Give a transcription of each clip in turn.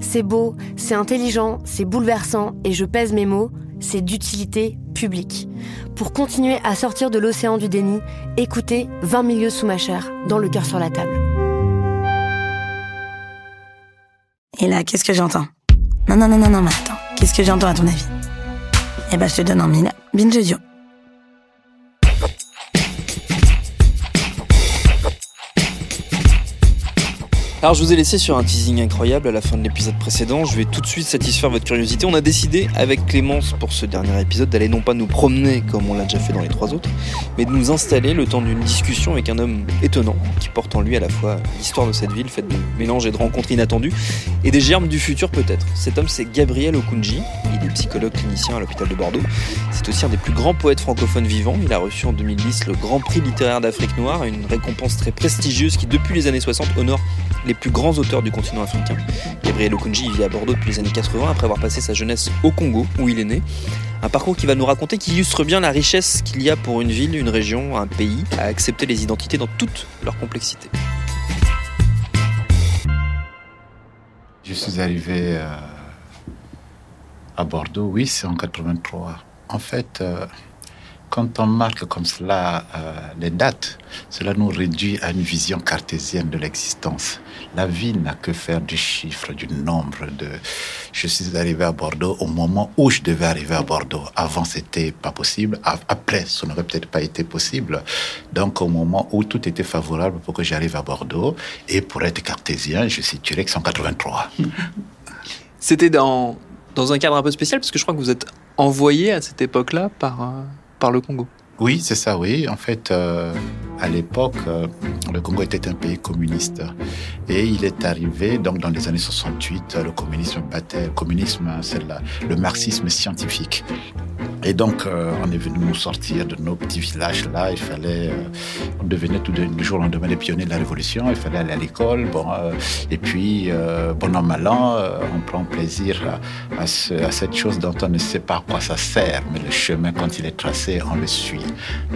C'est beau, c'est intelligent, c'est bouleversant, et je pèse mes mots, c'est d'utilité publique. Pour continuer à sortir de l'océan du déni, écoutez 20 milieux sous ma chair, dans le cœur sur la table. Et là, qu'est-ce que j'entends? Non, non, non, non, non, mais attends. Qu'est-ce que j'entends à ton avis? Eh ben, je te donne en mille. Binge Alors je vous ai laissé sur un teasing incroyable à la fin de l'épisode précédent, je vais tout de suite satisfaire votre curiosité. On a décidé avec Clémence pour ce dernier épisode d'aller non pas nous promener comme on l'a déjà fait dans les trois autres, mais de nous installer le temps d'une discussion avec un homme étonnant qui porte en lui à la fois l'histoire de cette ville faite de mélanges et de rencontres inattendues et des germes du futur peut-être. Cet homme c'est Gabriel Okunji, il est psychologue clinicien à l'hôpital de Bordeaux. C'est aussi un des plus grands poètes francophones vivants, il a reçu en 2010 le Grand Prix littéraire d'Afrique noire, une récompense très prestigieuse qui depuis les années 60 honore les plus grands auteurs du continent africain. Gabriel Okunji vit à Bordeaux depuis les années 80 après avoir passé sa jeunesse au Congo où il est né. Un parcours qui va nous raconter qui illustre bien la richesse qu'il y a pour une ville, une région, un pays à accepter les identités dans toute leur complexité. Je suis arrivé euh, à Bordeaux, oui, c'est en 83. En fait, euh, quand on marque comme cela euh, les dates, cela nous réduit à une vision cartésienne de l'existence. La vie n'a que faire du chiffre, du nombre. De... Je suis arrivé à Bordeaux au moment où je devais arriver à Bordeaux. Avant, c'était pas possible. Après, ça n'aurait peut-être pas été possible. Donc, au moment où tout était favorable pour que j'arrive à Bordeaux, et pour être cartésien, je situerais que 183. C'était dans, dans un cadre un peu spécial, parce que je crois que vous êtes envoyé à cette époque-là par... Euh, Oui, c'est ça, oui. En fait, euh, à l'époque, euh, le Congo était un pays communiste. Et il est arrivé, donc dans les années 68, le communisme battait, le communisme, c'est le marxisme scientifique. Et donc, euh, on est venu nous sortir de nos petits villages-là. Il fallait, euh, on devenait tout de, jour au lendemain les pionniers de la Révolution. Il fallait aller à l'école. Bon, euh, et puis, bon an, mal an, on prend plaisir à, cette chose dont on ne sait pas à quoi ça sert. Mais le chemin, quand il est tracé, on le suit.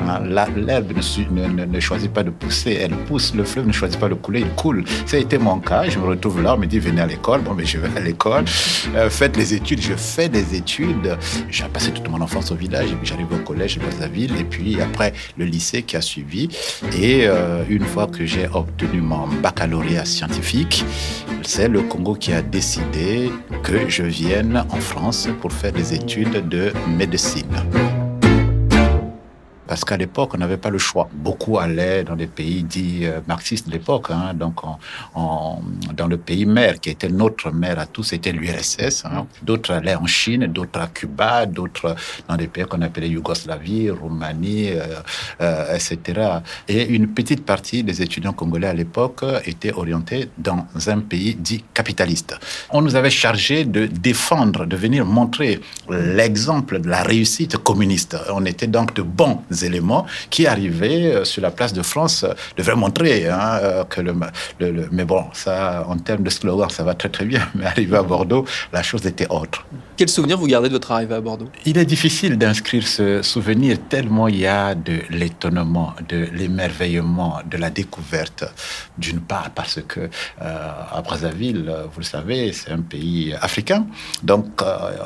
Hein, l'herbe ne, choisit pas de pousser, elle pousse. Le fleuve ne choisit pas de couler, il coule. Ça a été mon cas. Je me retrouve là, on me dit, venez à l'école. Bon, mais je vais à l'école. faites les études. Je fais des études. J'ai passé toute mon enfance au village, et puis j'arrive au collège de ville et puis après le lycée qui a suivi. Et euh, une fois que j'ai obtenu mon baccalauréat scientifique, c'est le Congo qui a décidé que je vienne en France pour faire des études de médecine. Parce qu'à l'époque, on n'avait pas le choix. Beaucoup allaient dans des pays dits euh, marxistes de l'époque. Hein, donc, dans le pays mère, qui était notre mère à tous, c'était l'URSS. Hein. D'autres allaient en Chine, d'autres à Cuba, d'autres dans des pays qu'on appelait Yougoslavie, Roumanie, euh, euh, etc. Et une petite partie des étudiants congolais à l'époque étaient orientés dans un pays dit capitaliste. On nous avait chargé de défendre, de venir montrer l'exemple de la réussite communiste. On était donc de bons éléments qui arrivaient euh, sur la place de France euh, devaient montrer hein, euh, que le, le, Mais bon, ça, en termes de slogan, ça va très très bien. Mais arrivé à Bordeaux, la chose était autre. Quel souvenir vous gardez de votre arrivée à Bordeaux? Il est difficile d'inscrire ce souvenir tellement il y a de l'étonnement, de l'émerveillement, de la découverte. D'une part parce que à Brazzaville, vous le savez, c'est un pays africain, donc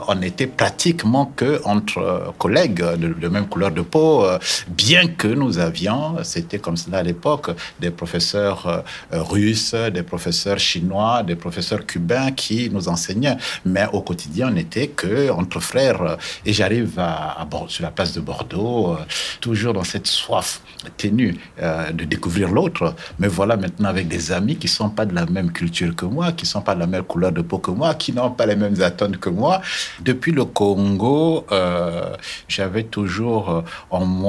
on était pratiquement que entre collègues de, de même couleur de peau, bien que nous avions, c'était comme cela à l'époque, des professeurs euh, russes, des professeurs chinois, des professeurs cubains qui nous enseignaient. Mais au quotidien, on n'était que entre frères. Et j'arrive sur la place de Bordeaux, euh, toujours dans cette soif ténue euh, de découvrir l'autre. Mais voilà maintenant avec des amis qui sont pas de la même culture que moi, qui sont pas de la même couleur de peau que moi, qui n'ont pas les mêmes attentes que moi. Depuis le Congo, j'avais toujours en moi,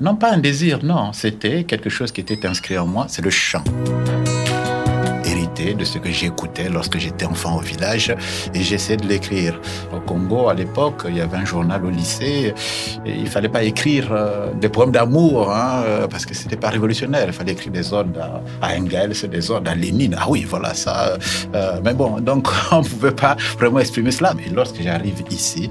non pas un désir, non, c'était quelque chose qui était inscrit en moi, c'est le chant de ce que j'écoutais lorsque j'étais enfant au village et j'essayais de l'écrire. Au Congo, à l'époque, il y avait un journal au lycée. Il fallait pas écrire euh, des poèmes d'amour hein, euh, parce que c'était pas révolutionnaire. Il fallait écrire des odes à, Engels, des odes à Lénine. Ah oui, voilà ça. Euh, mais bon, donc on pouvait pas vraiment exprimer cela. Mais lorsque j'arrive ici,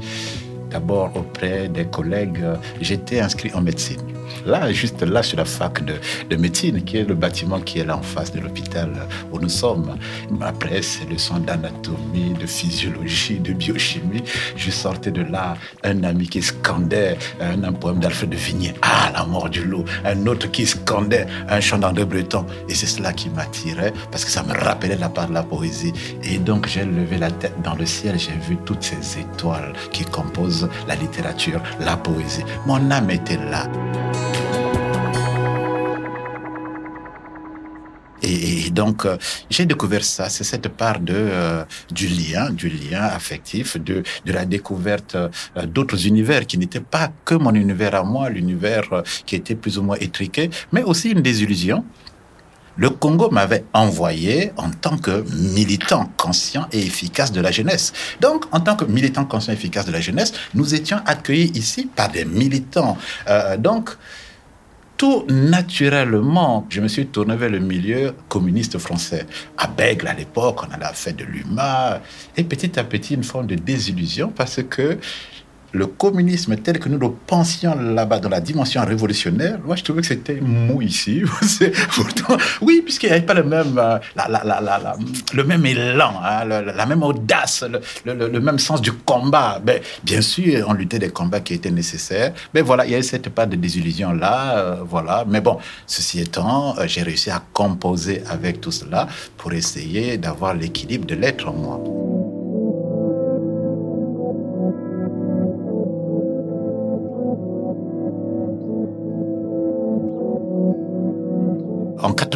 d'abord auprès des collègues, j'étais inscrit en médecine. Là, juste là, sur la fac de, médecine, qui est le bâtiment qui est là en face de l'hôpital où nous sommes. Après ces leçons d'anatomie, de physiologie, de biochimie, je sortais de là un ami qui scandait un, poème d'Alfred de Vigny, Ah, la mort du loup. Un autre qui scandait un chant d'André Breton. Et c'est cela qui m'attirait parce que ça me rappelait la part de la poésie. Et donc, j'ai levé la tête dans le ciel, j'ai vu toutes ces étoiles qui composent la littérature, la poésie. Mon âme était là. Et, donc, euh, j'ai découvert ça, c'est cette part euh, du lien, du lien affectif, de, de la découverte euh, d'autres univers qui n'étaient pas que mon univers à moi, l'univers qui était plus ou moins étriqué, mais aussi une désillusion. Le Congo m'avait envoyé en tant que militant conscient et efficace de la jeunesse. Donc, en tant que militant conscient et efficace de la jeunesse, nous étions accueillis ici par des militants. donc, tout naturellement, je me suis tourné vers le milieu communiste français. À Bègle, à l'époque, on allait faire de l'UMA. Et petit à petit, une forme de désillusion parce que le communisme tel que nous le pensions là-bas dans la dimension révolutionnaire, moi je trouvais que c'était mou ici. Oui, puisqu'il n'y avait pas le même, euh, le même élan, hein, la, même audace, le, même sens du combat. Ben, bien sûr, on luttait des combats qui étaient nécessaires, mais voilà, il y avait cette part de désillusion là, euh, voilà. Mais bon, ceci étant, euh, j'ai réussi à composer avec tout cela pour essayer d'avoir l'équilibre de l'être en moi.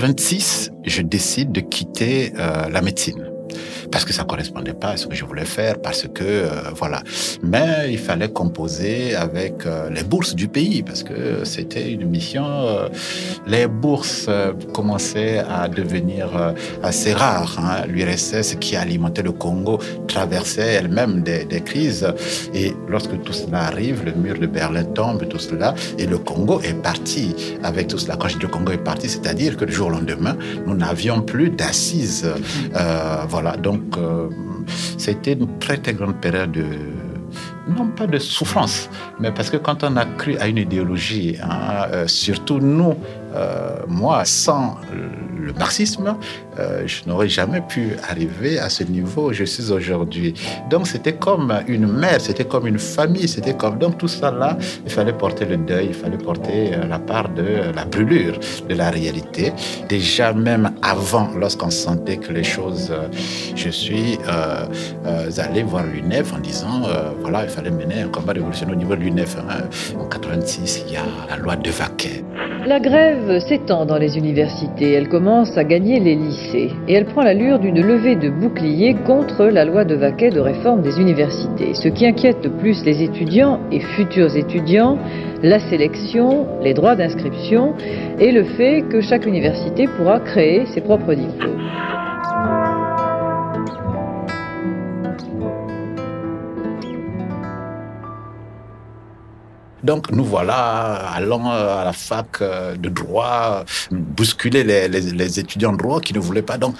En 86, je décide de quitter euh, la médecine parce que ça correspondait pas à ce que je voulais faire, parce que euh, voilà. Mais il fallait composer avec euh, les bourses du pays, parce que c'était une mission. Euh, les bourses commençaient à devenir assez rares. Hein. L'URSS qui alimentait le Congo traversait elle-même des, crises, et lorsque tout cela arrive, le mur de Berlin tombe, tout cela, et le Congo est parti avec tout cela. Quand je dis le Congo est parti, c'est-à-dire que le jour au lendemain, nous n'avions plus d'assises. voilà, donc euh, c'était une très, très grande période de, non pas de souffrance, mais parce que quand on a cru à une idéologie, hein, euh, surtout nous, euh, moi, sans le marxisme, euh, je n'aurais jamais pu arriver à ce niveau où je suis aujourd'hui. Donc c'était comme une mère, c'était comme une famille, c'était comme... Donc tout ça là, il fallait porter le deuil, il fallait porter la part de la brûlure de la réalité. Déjà même avant, lorsqu'on sentait que les choses... je suis allé voir l'UNEF en disant, voilà, il fallait mener un combat révolutionnaire au niveau de l'UNEF. Hein. En 86, il y a la loi de Vaquet. La grève s'étend dans les universités, elle commence à gagner les lycées et elle prend l'allure d'une levée de boucliers contre la loi de Vaquet de réforme des universités. Ce qui inquiète le plus les étudiants et futurs étudiants, la sélection, les droits d'inscription et le fait que chaque université pourra créer ses propres diplômes. Donc nous voilà allant à la fac euh, de droit, bousculer les, les, étudiants de droit qui ne voulaient pas. Donc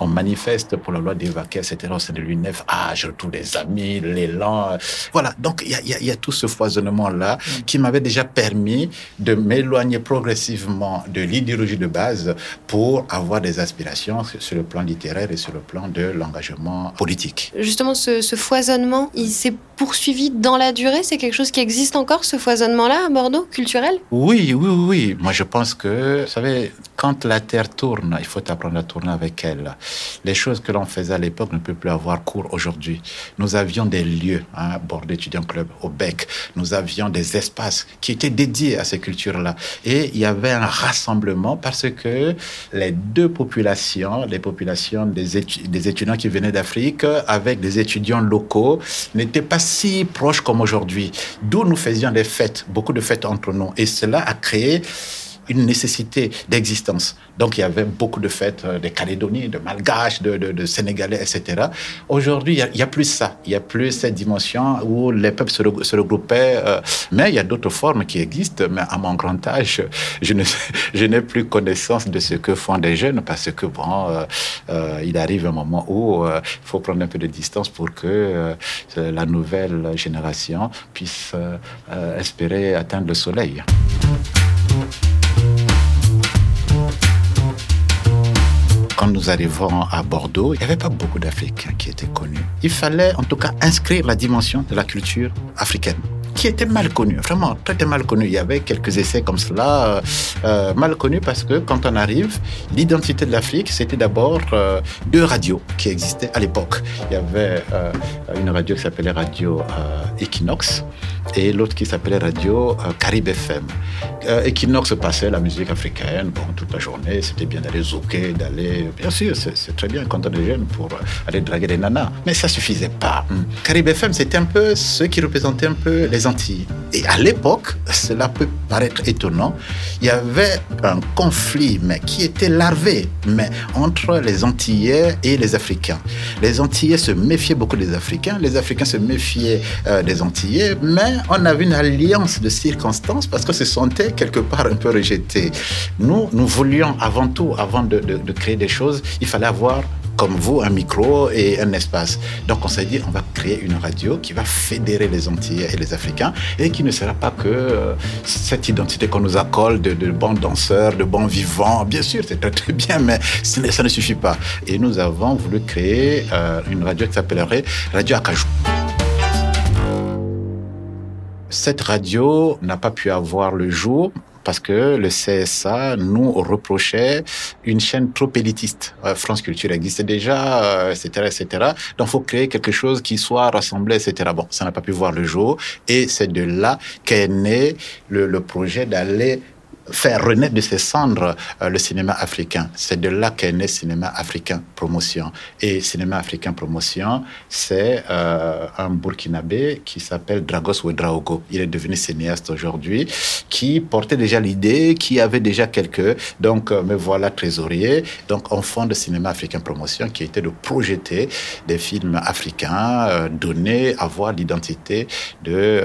on manifeste pour la loi des vaquets, etc. C'est de l'UNEF. Ah, je retrouve des amis, l'élan. Voilà. Donc, il y a, y, a, y a, tout ce foisonnement-là mm. qui m'avait déjà permis de m'éloigner progressivement de l'idéologie de base pour avoir des aspirations sur le plan littéraire et sur le plan de l'engagement politique. Justement, ce, ce foisonnement, il s'est poursuivi dans la durée? C'est quelque chose qui existe encore, ce foisonnement-là, à Bordeaux, culturel? Oui, oui, oui. Moi, je pense que, vous savez, quand la Terre tourne, il faut apprendre à tourner avec elle. Les choses que l'on faisait à l'époque ne peuvent plus avoir cours aujourd'hui. Nous avions des lieux, hein, Bordeaux Étudiant Club, au Bec. Nous avions des espaces qui étaient dédiés à ces cultures-là. Et il y avait un rassemblement parce que les deux populations, les populations des, des étudiants qui venaient d'Afrique avec des étudiants locaux, n'étaient pas si proches comme aujourd'hui. D'où nous faisions des fêtes, beaucoup de fêtes entre nous. Et cela a créé une nécessité d'existence. Donc il y avait beaucoup de fêtes euh, de Calédonie, de Malgaches, de, Sénégalais, etc. Aujourd'hui, il n'y a, plus ça. Il n'y a plus cette dimension où les peuples se, regroupaient. Euh, mais il y a d'autres formes qui existent. Mais à mon grand âge, je n'ai plus connaissance de ce que font des jeunes parce que bon, euh il arrive un moment où il faut prendre un peu de distance pour que la nouvelle génération puisse espérer atteindre le soleil. Quand nous arrivons à Bordeaux, il n'y avait pas beaucoup d'Africains qui étaient connus. Il fallait en tout cas inscrire la dimension de la culture africaine qui était mal connue, vraiment très, mal connue. Il y avait quelques essais comme cela, euh, mal connus parce que quand on arrive, l'identité de l'Afrique, c'était d'abord euh, deux radios qui existaient à l'époque. Il y avait euh, une radio qui s'appelait Radio euh, Equinox et l'autre qui s'appelait Radio euh, Caribe FM. Euh, Equinox passait la musique africaine bon, toute la journée. C'était bien d'aller zouker, d'aller. Bien sûr, c'est très bien quand on est jeune pour aller draguer des nanas. Mais ça suffisait pas. Hmm. Caribe FM, c'était un peu ceux qui représentaient un peu les Antilles. Et à l'époque, cela peut paraître étonnant, il y avait un conflit, mais qui était larvé, mais entre les Antillais et les Africains. Les Antillais se méfiaient beaucoup des Africains, les Africains se méfiaient euh, des Antillais, mais on avait une alliance de circonstances parce que se sentait quelque part un peu rejeté. Nous, nous voulions avant tout, avant de, créer des choses, il fallait avoir comme vous, un micro et un espace. Donc on s'est dit, on va créer une radio qui va fédérer les Antillais et les Africains et qui ne sera pas que euh, cette identité qu'on nous accole de, bons danseurs, de bons vivants. Bien sûr, c'est très, bien, mais ça ne, suffit pas. Et nous avons voulu créer euh, une radio qui s'appellerait Radio Acajou. Cette radio n'a pas pu avoir le jour parce que le CSA nous reprochait une chaîne trop élitiste. Euh, France Culture existait déjà, euh, etc., etc. Donc, faut créer quelque chose qui soit rassemblé, etc. Bon, ça n'a pas pu voir le jour, et c'est de là qu'est né le projet d'aller faire renaître de ses cendres euh, le cinéma africain. C'est de là qu'est né Cinéma Africain Promotion. Et Cinéma Africain Promotion, c'est euh, un Burkinabé qui s'appelle Dragos Ouedraogo. Il est devenu cinéaste aujourd'hui, qui portait déjà l'idée, qui avait déjà quelques... Donc, euh, me voilà trésorier. Donc, on fonde Cinéma Africain Promotion, qui était de projeter des films africains, donner, avoir l'identité de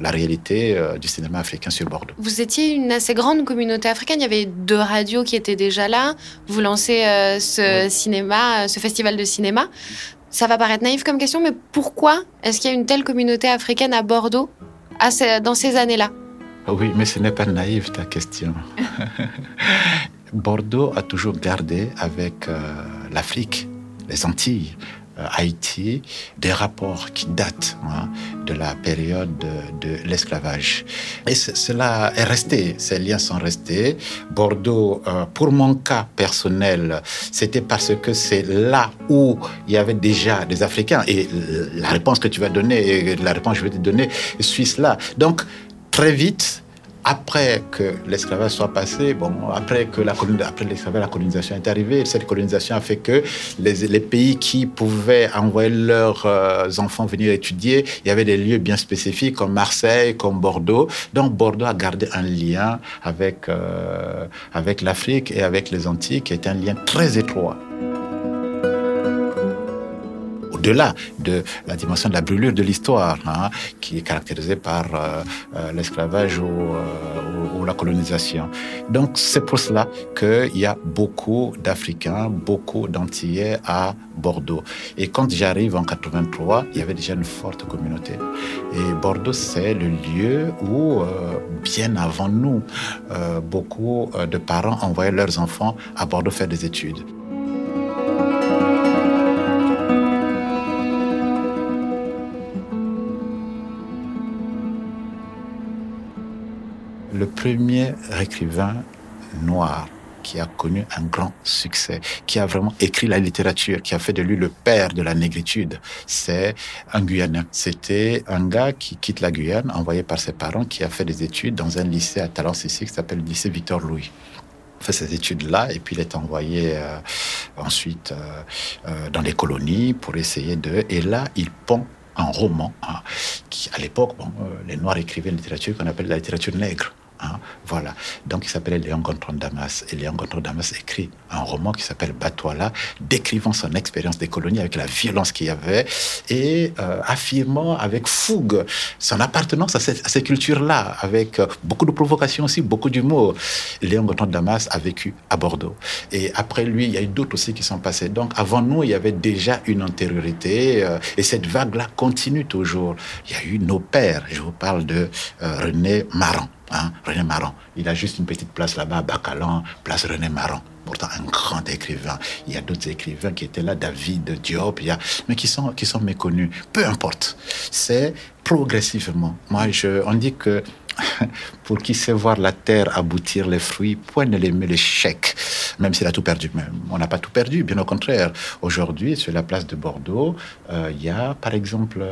la réalité du cinéma africain sur Bordeaux. Vous étiez une assez grande communauté africaine. Il y avait deux radios qui étaient déjà là. Vous lancez euh, ce cinéma, ce festival de cinéma. Ça va paraître naïf comme question, mais pourquoi est-ce qu'il y a une telle communauté africaine à Bordeaux à ces, dans ces années-là? Oui, mais ce n'est pas naïf ta question. Bordeaux a toujours gardé avec euh, l'Afrique, les Antilles, euh, Haïti, des rapports qui datent hein, de la période de, l'esclavage. Et cela est resté, ces liens sont restés. Bordeaux, euh, pour mon cas personnel, c'était parce que c'est là où il y avait déjà des Africains. Et la réponse que tu vas donner, la réponse que je vais te donner, suit cela. Donc, très vite, après que l'esclavage soit passé, bon, après que la l'esclavage, la colonisation est arrivée. Cette colonisation a fait que les, les pays qui pouvaient envoyer leurs euh, enfants venir étudier, il y avait des lieux bien spécifiques comme Marseille, comme Bordeaux. Donc Bordeaux a gardé un lien avec euh, avec l'Afrique et avec les Antilles, qui est un lien très étroit au-delà de la dimension de la brûlure de l'histoire, hein, qui est caractérisée par euh, euh, l'esclavage au, ou la colonisation. Donc c'est pour cela qu'il y a beaucoup d'Africains, beaucoup d'Antillais à Bordeaux. Et quand j'arrive en 83, il y avait déjà une forte communauté. Et Bordeaux, c'est le lieu où, euh, bien avant nous, euh, beaucoup euh, de parents envoyaient leurs enfants à Bordeaux faire des études. Le premier écrivain noir qui a connu un grand succès, qui a vraiment écrit la littérature, qui a fait de lui le père de la négritude. C'est un Guyanais. C'était un gars qui quitte la Guyane, envoyé par ses parents, qui a fait des études dans un lycée à Talence ici, qui s'appelle le lycée Victor Louis fait ces études-là et puis il est envoyé euh, ensuite euh, euh, dans les colonies pour essayer de... Et là, il pond un roman hein, qui, à l'époque, bon, les Noirs écrivaient une littérature qu'on appelle la littérature nègre. Hein, voilà. Donc, il s'appelait Léon Gontran Damas. Et Léon Gontran Damas écrit un roman qui s'appelle Batoila, décrivant son expérience des colonies avec la violence qu'il y avait et euh, affirmant avec fougue son appartenance à, cette, ces cultures-là, avec euh, beaucoup de provocation aussi, beaucoup d'humour. Léon Gontran Damas a vécu à Bordeaux. Et après lui, il y a eu d'autres aussi qui sont passés. Donc, avant nous, il y avait déjà une antériorité. Euh, et cette vague-là continue toujours. Il y a eu nos pères. Je vous parle de René Maran. Hein, René Maran. Il a juste une petite place là-bas Bacalan, place René Maran. Pourtant, un grand écrivain. Il y a d'autres écrivains qui étaient là, David Diop, il y a, mais qui sont, qui sont méconnus. Peu importe. C'est progressivement. Moi, je, on dit que pour qui sait voir la terre aboutir les fruits, point ne les met l'échec, même s'il a tout perdu. Mais on n'a pas tout perdu, bien au contraire. Aujourd'hui, sur la place de Bordeaux, euh, il y a, par exemple,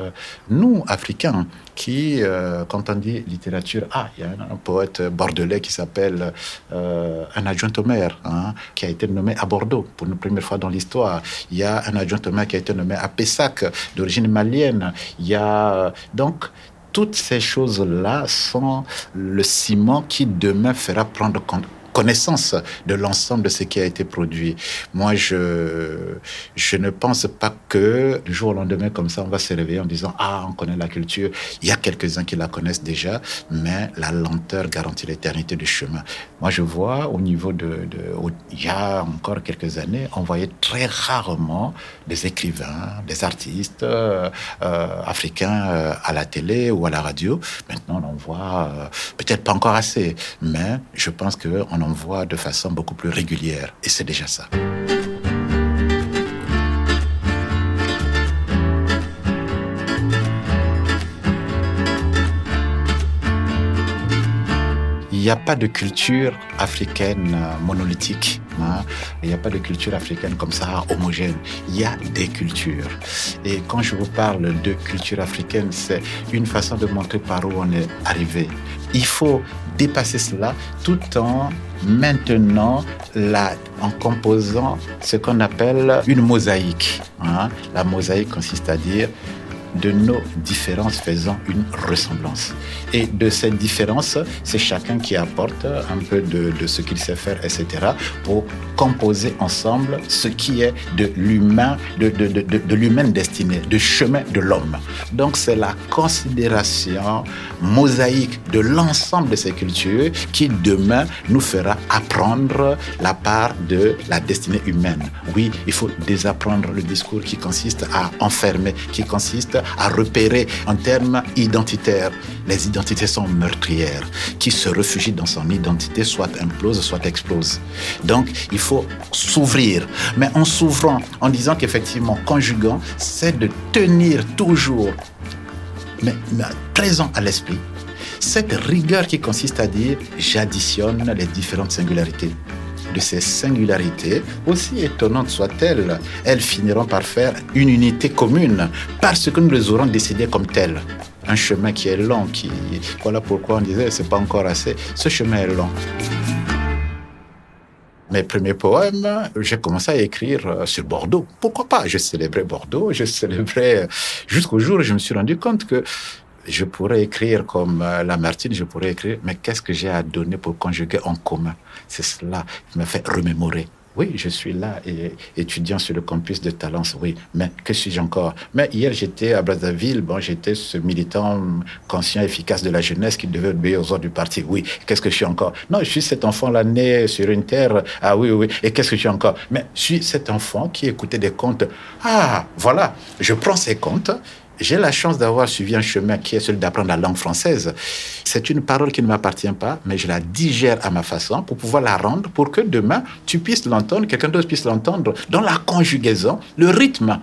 nous, Africains, qui, euh, quand on dit littérature, ah, il y a un, poète bordelais qui s'appelle euh, un adjoint au maire, hein, qui a été nommé à Bordeaux pour une première fois dans l'histoire. Il y a un adjoint au maire qui a été nommé à Pessac, d'origine malienne. Il y a donc toutes ces choses-là sont le ciment qui demain fera prendre compte connaissance de l'ensemble de ce qui a été produit. Moi, je, je ne pense pas que du jour au lendemain, comme ça, on va se réveiller en disant Ah, on connaît la culture. Il y a quelques-uns qui la connaissent déjà, mais la lenteur garantit l'éternité du chemin. Moi, je vois au niveau de, de. Il y a encore quelques années, on voyait très rarement des écrivains, des artistes euh, euh africains euh, à la télé ou à la radio. Maintenant, on en voit peut-être pas encore assez, mais je pense qu'on on voit de façon beaucoup plus régulière. Et c'est déjà ça. Il n'y a pas de culture africaine monolithique. Hein. Il n'y a pas de culture africaine comme ça homogène. Il y a des cultures. Et quand je vous parle de culture africaine, c'est une façon de montrer par où on est arrivé. Il faut dépasser cela tout en maintenant là, en composant ce qu'on appelle une mosaïque. Hein. La mosaïque consiste à dire de nos différences faisant une ressemblance. Et de cette différence, c'est chacun qui apporte un peu de, de ce qu'il sait faire, etc., pour composer ensemble ce qui est de l'humain, de, de, de, l'humaine destinée, du chemin de l'homme. Donc c'est la considération mosaïque de l'ensemble de ces cultures qui demain nous fera apprendre la part de la destinée humaine. Oui, il faut désapprendre le discours qui consiste à enfermer, qui consiste à repérer en termes identitaires. Les identités sont meurtrières. Qui se réfugie dans son identité soit implose, soit explose. Donc, il faut s'ouvrir. Mais en s'ouvrant, en disant qu'effectivement, conjuguant, c'est de tenir toujours, mais présent à l'esprit, cette rigueur qui consiste à dire j'additionne les différentes singularités de ces singularités, aussi étonnantes soient-elles, elles finiront par faire une unité commune parce que nous les aurons décidées comme telles. Un chemin qui est long, qui voilà pourquoi on disait c'est pas encore assez. Ce chemin est long. Mes premiers poèmes, j'ai commencé à écrire euh, sur Bordeaux. Pourquoi pas? Je célébrais Bordeaux, je célébrais jusqu'au jour où je me suis rendu compte que je pourrais écrire comme euh, Lamartine, je pourrais écrire, mais qu'est-ce que j'ai à donner pour conjuguer en commun? C'est cela qui m'a fait remémorer Oui, je suis là, et, étudiant sur le campus de Talence, oui. Mais que suis-je encore? Mais hier, j'étais à Brazzaville, bon, j'étais ce militant conscient, efficace de la jeunesse qui devait obéir aux ordres du parti. Oui, qu'est-ce que je suis encore? Non, je suis cet enfant-là né sur une terre. Ah oui, oui, et qu'est-ce que je suis encore? Mais je suis cet enfant qui écoutait des contes. Ah, voilà, je prends ces contes, j'ai la chance d'avoir suivi un chemin qui est celui d'apprendre la langue française. C'est une parole qui ne m'appartient pas, mais je la digère à ma façon pour pouvoir la rendre, pour que demain, tu puisses l'entendre, quelqu'un d'autre puisse l'entendre dans la conjugaison, le rythme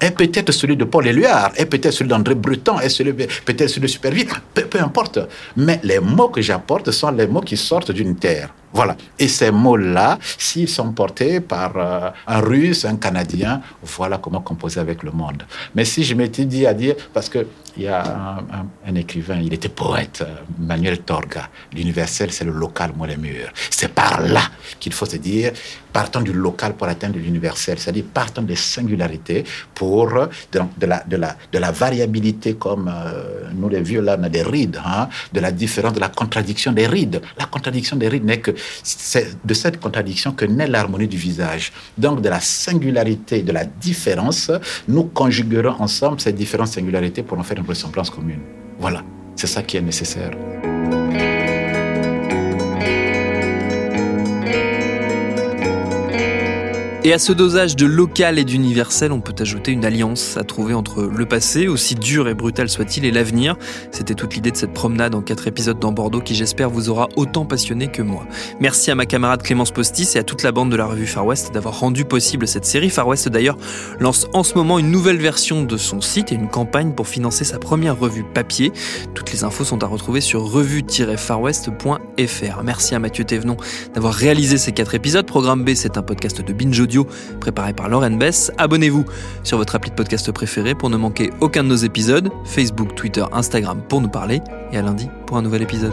est peut-être celui de Paul Éluard, est peut-être celui d'André Breton, est peut-être celui de Supervie, peu, peu importe. Mais les mots que j'apporte sont les mots qui sortent d'une terre. Voilà. Et ces mots-là, s'ils sont portés par euh, un Russe, un Canadien, voilà comment composer avec le monde. Mais si je m'étais dit à dire, parce que il y a un, écrivain, il était poète, euh, Manuel Torga. L'universel, c'est le local, moi les murs. C'est par là qu'il faut se dire, partons du local pour atteindre l'universel, c'est-à-dire partons des singularités pour de, la, variabilité comme euh, nous les vieux là, on a des rides, hein, de la différence, de la contradiction des rides. La contradiction des rides n'est que de cette contradiction que naît l'harmonie du visage. Donc, de la singularité, de la différence, nous conjuguerons ensemble ces différentes singularités pour en faire une commune. Voilà, c'est ça qui est nécessaire. Et à ce dosage de local et d'universel, on peut ajouter une alliance à trouver entre le passé, aussi dur et brutal soit-il, et l'avenir. C'était toute l'idée de cette promenade en quatre épisodes dans Bordeaux qui j'espère vous aura autant passionné que moi. Merci à ma camarade Clémence Postis et à toute la bande de la revue Far West d'avoir rendu possible cette série. Far West d'ailleurs lance en ce moment une nouvelle version de son site et une campagne pour financer sa première revue papier. Toutes les infos sont à retrouver sur revue-farwest.fr. Merci à Mathieu Thévenon d'avoir réalisé ces quatre épisodes. Programme B, c'est un podcast de Binge Audio préparé par Lauren Bess. Abonnez-vous sur votre appli de podcast préféré pour ne manquer aucun de nos épisodes. Facebook, Twitter, Instagram pour nous parler. Et à lundi pour un nouvel épisode.